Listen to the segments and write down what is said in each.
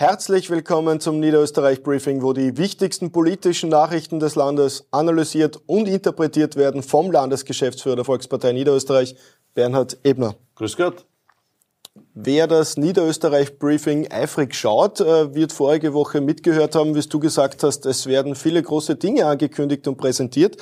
Herzlich willkommen zum Niederösterreich Briefing, wo die wichtigsten politischen Nachrichten des Landes analysiert und interpretiert werden vom Landesgeschäftsführer der Volkspartei Niederösterreich, Bernhard Ebner. Grüß Gott. Wer das Niederösterreich-Briefing eifrig schaut, äh, wird vorige Woche mitgehört haben, wie du gesagt hast, es werden viele große Dinge angekündigt und präsentiert.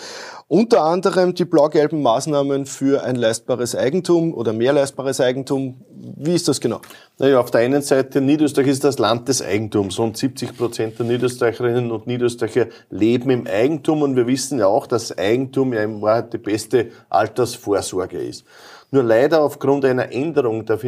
Unter anderem die blau-gelben Maßnahmen für ein leistbares Eigentum oder mehr leistbares Eigentum. Wie ist das genau? Naja, auf der einen Seite, Niederösterreich ist das Land des Eigentums. Rund 70 Prozent der Niederösterreicherinnen und Niederösterreicher leben im Eigentum und wir wissen ja auch, dass Eigentum ja in Wahrheit die beste Altersvorsorge ist. Nur leider aufgrund einer Änderung der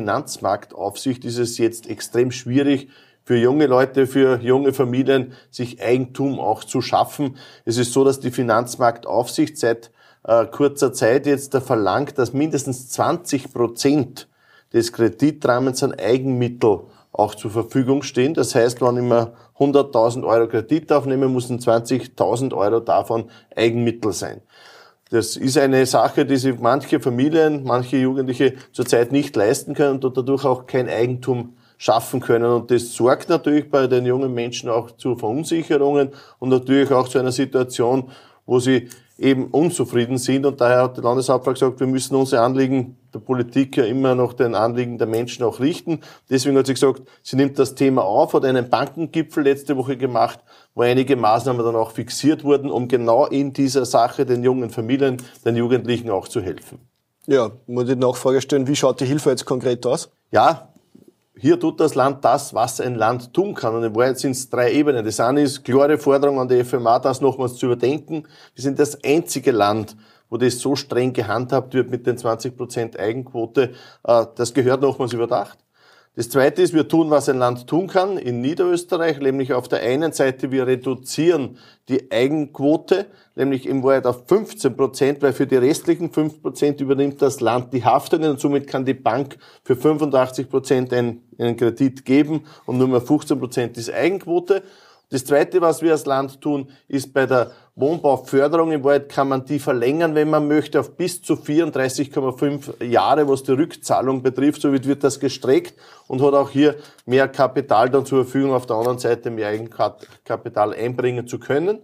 Finanzmarktaufsicht ist es jetzt extrem schwierig, für junge Leute, für junge Familien, sich Eigentum auch zu schaffen. Es ist so, dass die Finanzmarktaufsicht seit äh, kurzer Zeit jetzt verlangt, dass mindestens 20 Prozent des Kreditrahmens an Eigenmittel auch zur Verfügung stehen. Das heißt, wenn ich mir 100.000 Euro Kredit aufnehme, müssen 20.000 Euro davon Eigenmittel sein. Das ist eine Sache, die sich manche Familien, manche Jugendliche zurzeit nicht leisten können und dadurch auch kein Eigentum schaffen können. Und das sorgt natürlich bei den jungen Menschen auch zu Verunsicherungen und natürlich auch zu einer Situation, wo sie eben unzufrieden sind. Und daher hat der Landeshauptmann gesagt, wir müssen unsere Anliegen der Politik ja immer noch den Anliegen der Menschen auch richten. Deswegen hat sie gesagt, sie nimmt das Thema auf, hat einen Bankengipfel letzte Woche gemacht, wo einige Maßnahmen dann auch fixiert wurden, um genau in dieser Sache den jungen Familien, den Jugendlichen auch zu helfen. Ja, muss ich Nachfrage stellen, wie schaut die Hilfe jetzt konkret aus? Ja, hier tut das Land das, was ein Land tun kann. Und in Wahrheit sind es drei Ebenen. Das eine ist klare Forderung an die FMA, das nochmals zu überdenken. Wir sind das einzige Land, wo das so streng gehandhabt wird mit den 20 Prozent Eigenquote. Äh, das gehört nochmals überdacht. Das Zweite ist, wir tun, was ein Land tun kann in Niederösterreich, nämlich auf der einen Seite, wir reduzieren die Eigenquote, nämlich im Wahrheit auf 15 Prozent, weil für die restlichen 5 Prozent übernimmt das Land die Haftungen und somit kann die Bank für 85 Prozent einen, einen Kredit geben und nur mehr 15 Prozent ist Eigenquote. Das Zweite, was wir als Land tun, ist bei der Wohnbauförderung. Im Wald kann man die verlängern, wenn man möchte, auf bis zu 34,5 Jahre, was die Rückzahlung betrifft. Somit wird das gestreckt und hat auch hier mehr Kapital dann zur Verfügung, auf der anderen Seite mehr Eigenkapital einbringen zu können.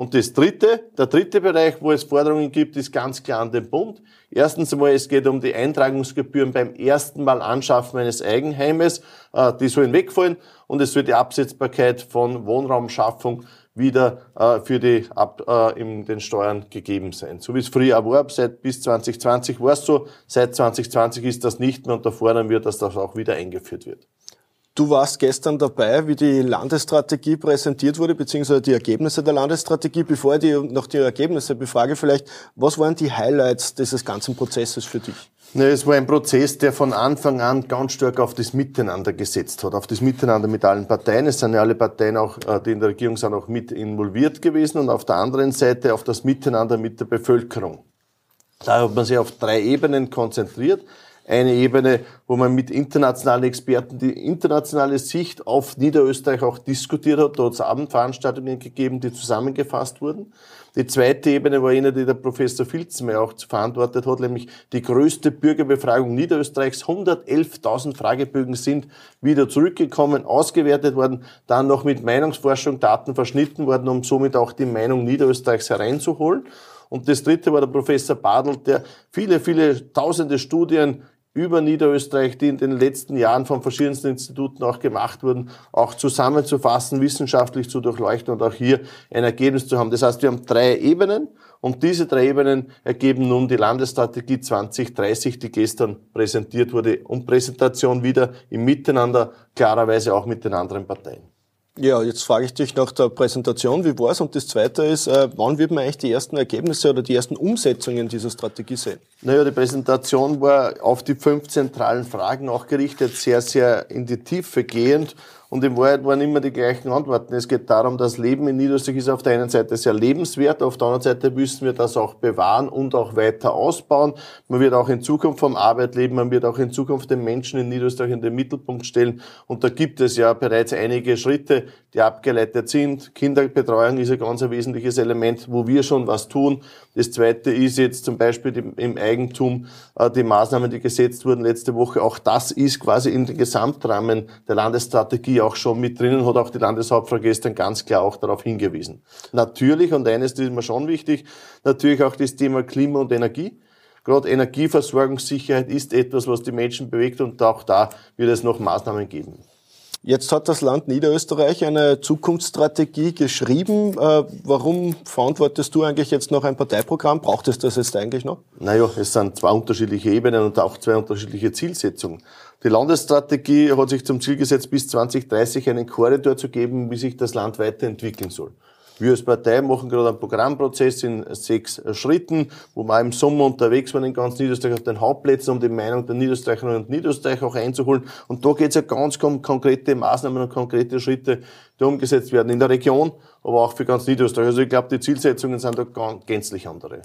Und das dritte, der dritte Bereich, wo es Forderungen gibt, ist ganz klar an den Bund. Erstens einmal, es geht um die Eintragungsgebühren beim ersten Mal Anschaffen eines Eigenheimes. Äh, die sollen wegfallen und es soll die Absetzbarkeit von Wohnraumschaffung wieder äh, für die ab, äh, in den Steuern gegeben sein. So wie es früher war, seit bis 2020 war es so, seit 2020 ist das nicht mehr und da fordern wir, dass das auch wieder eingeführt wird. Du warst gestern dabei, wie die Landesstrategie präsentiert wurde, beziehungsweise die Ergebnisse der Landesstrategie. Bevor ich die, noch die Ergebnisse befrage, vielleicht, was waren die Highlights dieses ganzen Prozesses für dich? Ne, es war ein Prozess, der von Anfang an ganz stark auf das Miteinander gesetzt hat, auf das Miteinander mit allen Parteien. Es sind ja alle Parteien auch, äh, die in der Regierung sind, auch mit involviert gewesen und auf der anderen Seite auf das Miteinander mit der Bevölkerung. Da hat man sich auf drei Ebenen konzentriert eine Ebene, wo man mit internationalen Experten die internationale Sicht auf Niederösterreich auch diskutiert hat. Dort hat es Abendveranstaltungen gegeben, die zusammengefasst wurden. Die zweite Ebene war eine, die der Professor Filzenmeier auch verantwortet hat, nämlich die größte Bürgerbefragung Niederösterreichs. 111.000 Fragebögen sind wieder zurückgekommen, ausgewertet worden, dann noch mit Meinungsforschung Daten verschnitten worden, um somit auch die Meinung Niederösterreichs hereinzuholen. Und das dritte war der Professor Badl, der viele, viele tausende Studien über Niederösterreich, die in den letzten Jahren von verschiedensten Instituten auch gemacht wurden, auch zusammenzufassen, wissenschaftlich zu durchleuchten und auch hier ein Ergebnis zu haben. Das heißt, wir haben drei Ebenen und diese drei Ebenen ergeben nun die Landesstrategie 2030, die gestern präsentiert wurde und Präsentation wieder im Miteinander, klarerweise auch mit den anderen Parteien. Ja, jetzt frage ich dich nach der Präsentation, wie war's? Und das Zweite ist, äh, wann wird man eigentlich die ersten Ergebnisse oder die ersten Umsetzungen dieser Strategie sehen? Naja, die Präsentation war auf die fünf zentralen Fragen auch gerichtet, sehr, sehr in die Tiefe gehend und in Wahrheit waren immer die gleichen Antworten. Es geht darum, das Leben in Niederösterreich ist auf der einen Seite sehr lebenswert, auf der anderen Seite müssen wir das auch bewahren und auch weiter ausbauen. Man wird auch in Zukunft vom Arbeit leben, man wird auch in Zukunft den Menschen in Niederösterreich in den Mittelpunkt stellen. Und da gibt es ja bereits einige Schritte, die abgeleitet sind. Kinderbetreuung ist ein ganz wesentliches Element, wo wir schon was tun. Das zweite ist jetzt zum Beispiel im Eigentum äh, die Maßnahmen, die gesetzt wurden letzte Woche. Auch das ist quasi in den Gesamtrahmen der Landesstrategie Auch schon mit drinnen, hat auch die Landeshauptfrau gestern ganz klar auch darauf hingewiesen. Natürlich, und eines ist mir schon wichtig, natürlich auch das Thema Klima und Energie. Gerade Energieversorgungssicherheit ist etwas, was die Menschen bewegt und auch da wird es noch Maßnahmen geben. Jetzt hat das Land Niederösterreich eine Zukunftsstrategie geschrieben. Äh, warum verantwortest du eigentlich jetzt noch ein Parteiprogramm? Braucht es das jetzt eigentlich noch? Naja, es sind zwei unterschiedliche Ebenen und auch zwei unterschiedliche Zielsetzungen. Die Landesstrategie hat sich zum Ziel gesetzt, bis 2030 einen Korridor zu geben, wie sich das Land weiterentwickeln soll. Wir als Partei machen gerade einen Programmprozess in sechs Schritten, wo wir im Sommer unterwegs waren in ganz Niederösterreich auf den Hauptplätzen, um die Meinung der Niederösterreicherinnen und Niederösterreicher auch einzuholen. Und da geht es ja ganz um konkrete Maßnahmen und konkrete Schritte, die umgesetzt werden in der Region, aber auch für ganz Niederösterreich. Also ich glaube, die Zielsetzungen sind da gänzlich andere.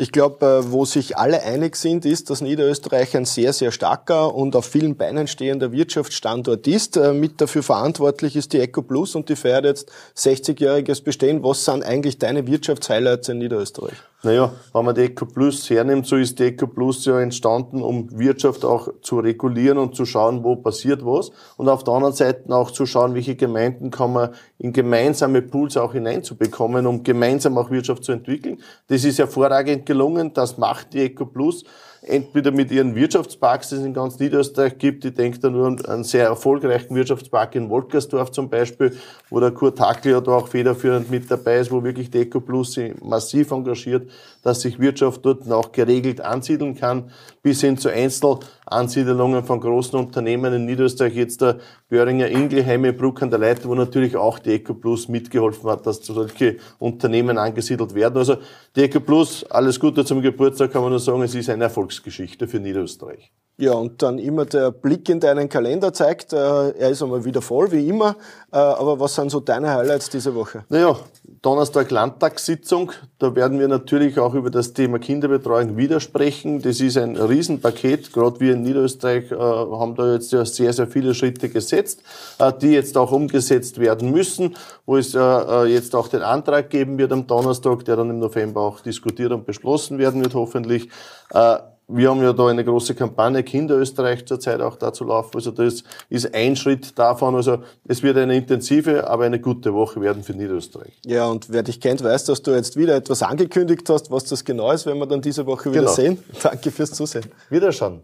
Ich glaube, äh, wo sich alle einig sind, ist, dass Niederösterreich ein sehr, sehr starker und auf vielen Beinen stehender Wirtschaftsstandort ist. Äh, mit dafür verantwortlich ist die EcoPlus und die feiert jetzt 60-jähriges Bestehen. Was sind eigentlich deine Wirtschaftshighlights in Niederösterreich? Naja, wenn man die Eco Plus hernimmt, so ist die Eco Plus ja entstanden, um Wirtschaft auch zu regulieren und zu schauen, wo passiert was. Und auf der anderen Seite auch zu schauen, welche Gemeinden kann man in gemeinsame Pools auch hineinzubekommen, um gemeinsam auch Wirtschaft zu entwickeln. Das ist hervorragend gelungen. Das macht die Eco Plus entweder mit ihren Wirtschaftsparks, die es in ganz Niederösterreich gibt. Ich denke da nur an einen sehr erfolgreichen Wirtschaftspark in Wolkersdorf zum Beispiel, wo der Kurt Hackl ja da auch federführend mit dabei ist, wo wirklich die EcoPlus sich massiv engagiert, dass sich Wirtschaft dort auch geregelt ansiedeln kann, bis hin zu Einzelansiedelungen von großen Unternehmen in Niederösterreich, jetzt der Böhringer Ingelheim in Bruck an der Leiter, wo natürlich auch die EcoPlus mitgeholfen hat, dass solche Unternehmen angesiedelt werden. Also die EcoPlus, alles Gute zum Geburtstag, kann man nur sagen, es ist eine Erfolgsgeschichte für Niederösterreich. Ja, und dann immer der Blick in deinen Kalender zeigt, äh, er ist einmal wieder voll, wie immer. Äh, aber was sind so deine Highlights diese Woche? Naja, Donnerstag Landtagssitzung. Da werden wir natürlich auch über das Thema Kinderbetreuung widersprechen. Das ist ein Riesenpaket. Gerade wir in Niederösterreich äh, haben da jetzt ja sehr, sehr viele Schritte gesetzt, die jetzt auch umgesetzt werden müssen, wo es jetzt auch den Antrag geben wird am Donnerstag, der dann im November auch diskutiert und beschlossen werden wird, hoffentlich. Wir haben ja da eine große Kampagne Kinder Österreich zurzeit auch dazu laufen. Also das ist ein Schritt davon. Also es wird eine intensive, aber eine gute Woche werden für Niederösterreich. Ja, und wer dich kennt, weiß, dass du jetzt wieder etwas angekündigt hast, was das genau ist, wenn wir dann diese Woche wieder genau. sehen. Danke fürs Zusehen. Wiederschauen.